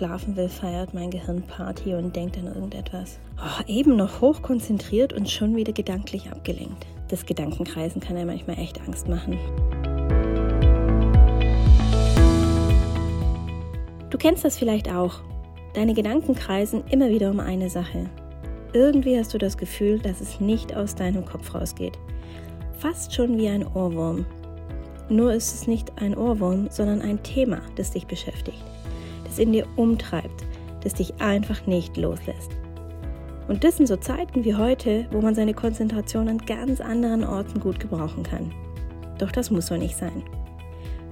schlafen will, feiert mein Gehirn Party und denkt an irgendetwas. Oh, eben noch hochkonzentriert und schon wieder gedanklich abgelenkt. Das Gedankenkreisen kann ja manchmal echt Angst machen. Du kennst das vielleicht auch. Deine Gedanken kreisen immer wieder um eine Sache. Irgendwie hast du das Gefühl, dass es nicht aus deinem Kopf rausgeht. Fast schon wie ein Ohrwurm. Nur ist es nicht ein Ohrwurm, sondern ein Thema, das dich beschäftigt, das in dir umtreibt, das dich einfach nicht loslässt. Und das sind so Zeiten wie heute, wo man seine Konzentration an ganz anderen Orten gut gebrauchen kann. Doch das muss so nicht sein.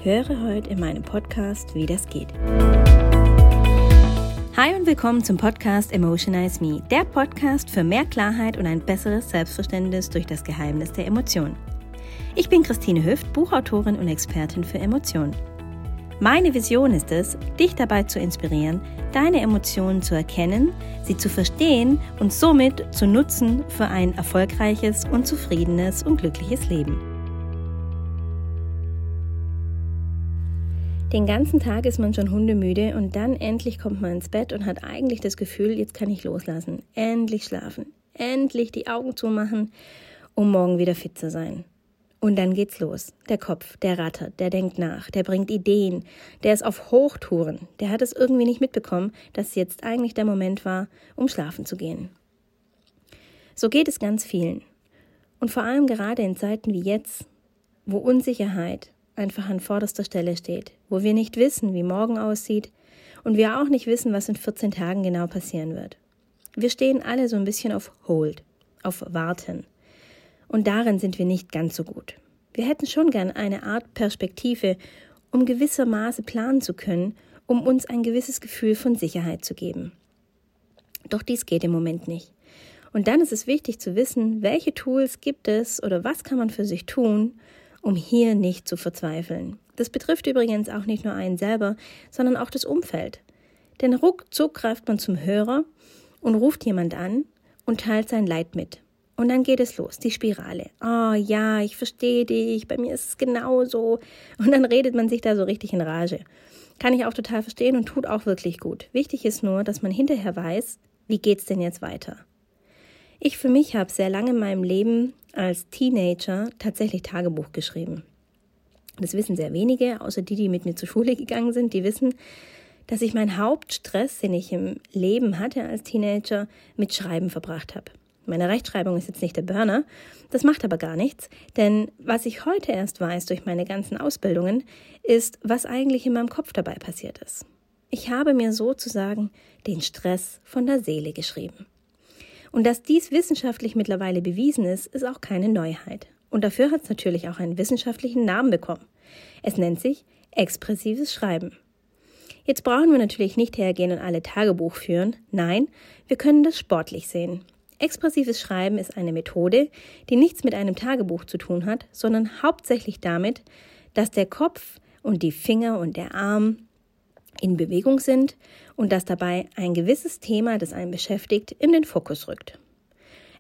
Höre heute in meinem Podcast, wie das geht. Hi und willkommen zum Podcast Emotionize Me, der Podcast für mehr Klarheit und ein besseres Selbstverständnis durch das Geheimnis der Emotionen. Ich bin Christine Hüft, Buchautorin und Expertin für Emotionen. Meine Vision ist es, dich dabei zu inspirieren, deine Emotionen zu erkennen, sie zu verstehen und somit zu nutzen für ein erfolgreiches und zufriedenes und glückliches Leben. Den ganzen Tag ist man schon hundemüde und dann endlich kommt man ins Bett und hat eigentlich das Gefühl, jetzt kann ich loslassen, endlich schlafen, endlich die Augen zumachen, um morgen wieder fit zu sein. Und dann geht's los. Der Kopf, der rattert, der denkt nach, der bringt Ideen, der ist auf Hochtouren, der hat es irgendwie nicht mitbekommen, dass jetzt eigentlich der Moment war, um schlafen zu gehen. So geht es ganz vielen. Und vor allem gerade in Zeiten wie jetzt, wo Unsicherheit, einfach an vorderster Stelle steht, wo wir nicht wissen, wie morgen aussieht und wir auch nicht wissen, was in 14 Tagen genau passieren wird. Wir stehen alle so ein bisschen auf Hold, auf Warten. Und darin sind wir nicht ganz so gut. Wir hätten schon gern eine Art Perspektive, um gewissermaßen planen zu können, um uns ein gewisses Gefühl von Sicherheit zu geben. Doch dies geht im Moment nicht. Und dann ist es wichtig zu wissen, welche Tools gibt es oder was kann man für sich tun, um hier nicht zu verzweifeln. Das betrifft übrigens auch nicht nur einen selber, sondern auch das Umfeld. Denn ruckzuck greift man zum Hörer und ruft jemand an und teilt sein Leid mit. Und dann geht es los, die Spirale. Oh ja, ich verstehe dich, bei mir ist es genauso. Und dann redet man sich da so richtig in Rage. Kann ich auch total verstehen und tut auch wirklich gut. Wichtig ist nur, dass man hinterher weiß, wie geht's denn jetzt weiter? Ich für mich habe sehr lange in meinem Leben als Teenager tatsächlich Tagebuch geschrieben. Das wissen sehr wenige, außer die, die mit mir zur Schule gegangen sind, die wissen, dass ich meinen Hauptstress, den ich im Leben hatte als Teenager, mit Schreiben verbracht habe. Meine Rechtschreibung ist jetzt nicht der Burner, das macht aber gar nichts, denn was ich heute erst weiß durch meine ganzen Ausbildungen, ist, was eigentlich in meinem Kopf dabei passiert ist. Ich habe mir sozusagen den Stress von der Seele geschrieben. Und dass dies wissenschaftlich mittlerweile bewiesen ist, ist auch keine Neuheit. Und dafür hat es natürlich auch einen wissenschaftlichen Namen bekommen. Es nennt sich expressives Schreiben. Jetzt brauchen wir natürlich nicht hergehen und alle Tagebuch führen. Nein, wir können das sportlich sehen. Expressives Schreiben ist eine Methode, die nichts mit einem Tagebuch zu tun hat, sondern hauptsächlich damit, dass der Kopf und die Finger und der Arm in Bewegung sind und dass dabei ein gewisses Thema, das einen beschäftigt, in den Fokus rückt.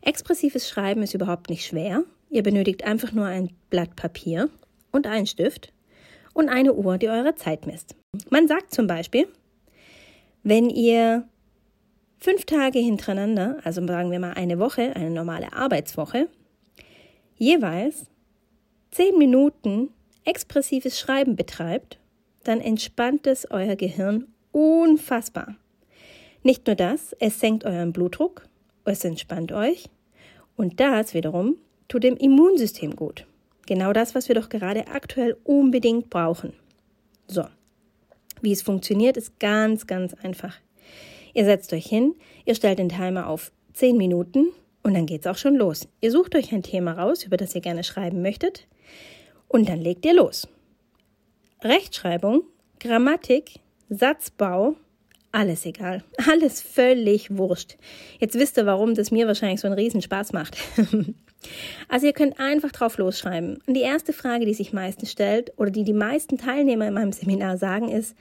Expressives Schreiben ist überhaupt nicht schwer. Ihr benötigt einfach nur ein Blatt Papier und einen Stift und eine Uhr, die eure Zeit misst. Man sagt zum Beispiel, wenn ihr fünf Tage hintereinander, also sagen wir mal eine Woche, eine normale Arbeitswoche, jeweils zehn Minuten expressives Schreiben betreibt dann entspannt es euer Gehirn unfassbar. Nicht nur das, es senkt euren Blutdruck, es entspannt euch und das wiederum tut dem Immunsystem gut. Genau das, was wir doch gerade aktuell unbedingt brauchen. So, wie es funktioniert, ist ganz, ganz einfach. Ihr setzt euch hin, ihr stellt den Timer auf 10 Minuten und dann geht's auch schon los. Ihr sucht euch ein Thema raus, über das ihr gerne schreiben möchtet und dann legt ihr los. Rechtschreibung, Grammatik, Satzbau, alles egal. Alles völlig wurscht. Jetzt wisst ihr, warum das mir wahrscheinlich so einen Riesenspaß macht. also ihr könnt einfach drauf losschreiben. Und die erste Frage, die sich meistens stellt oder die die meisten Teilnehmer in meinem Seminar sagen, ist,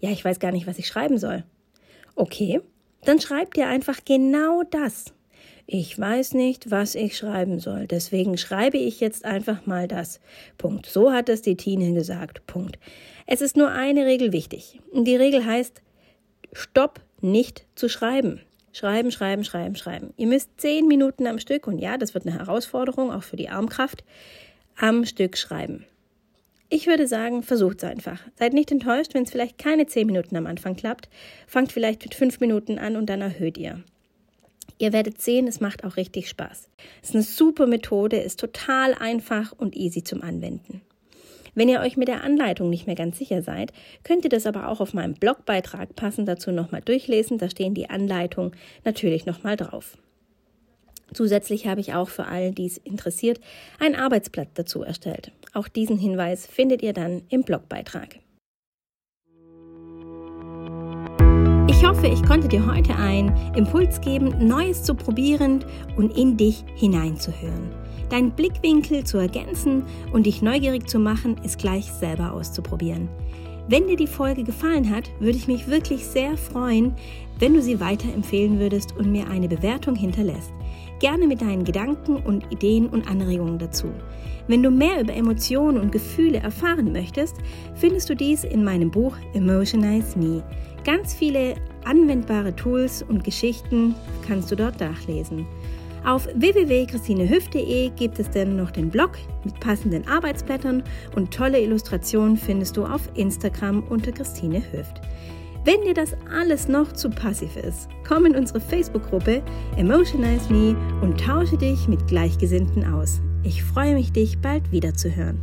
ja, ich weiß gar nicht, was ich schreiben soll. Okay, dann schreibt ihr einfach genau das. Ich weiß nicht, was ich schreiben soll, deswegen schreibe ich jetzt einfach mal das. Punkt. So hat es die Tine gesagt. Punkt. Es ist nur eine Regel wichtig. Die Regel heißt, Stopp nicht zu schreiben. Schreiben, schreiben, schreiben, schreiben. Ihr müsst zehn Minuten am Stück, und ja, das wird eine Herausforderung, auch für die Armkraft, am Stück schreiben. Ich würde sagen, versucht es einfach. Seid nicht enttäuscht, wenn es vielleicht keine zehn Minuten am Anfang klappt. Fangt vielleicht mit fünf Minuten an und dann erhöht ihr. Ihr werdet sehen, es macht auch richtig Spaß. Es ist eine super Methode, ist total einfach und easy zum Anwenden. Wenn ihr euch mit der Anleitung nicht mehr ganz sicher seid, könnt ihr das aber auch auf meinem Blogbeitrag passend dazu nochmal durchlesen. Da stehen die Anleitungen natürlich nochmal drauf. Zusätzlich habe ich auch für alle, die es interessiert, ein Arbeitsblatt dazu erstellt. Auch diesen Hinweis findet ihr dann im Blogbeitrag. Ich hoffe, ich konnte dir heute einen Impuls geben, Neues zu probieren und in dich hineinzuhören. Deinen Blickwinkel zu ergänzen und dich neugierig zu machen, es gleich selber auszuprobieren. Wenn dir die Folge gefallen hat, würde ich mich wirklich sehr freuen, wenn du sie weiterempfehlen würdest und mir eine Bewertung hinterlässt gerne mit deinen Gedanken und Ideen und Anregungen dazu. Wenn du mehr über Emotionen und Gefühle erfahren möchtest, findest du dies in meinem Buch Emotionize Me. Ganz viele anwendbare Tools und Geschichten kannst du dort nachlesen. Auf www.christinehüft.de gibt es dann noch den Blog mit passenden Arbeitsblättern und tolle Illustrationen findest du auf Instagram unter Christine Hüft. Wenn dir das alles noch zu passiv ist, komm in unsere Facebook-Gruppe Emotionize Me und tausche dich mit Gleichgesinnten aus. Ich freue mich, dich bald wiederzuhören.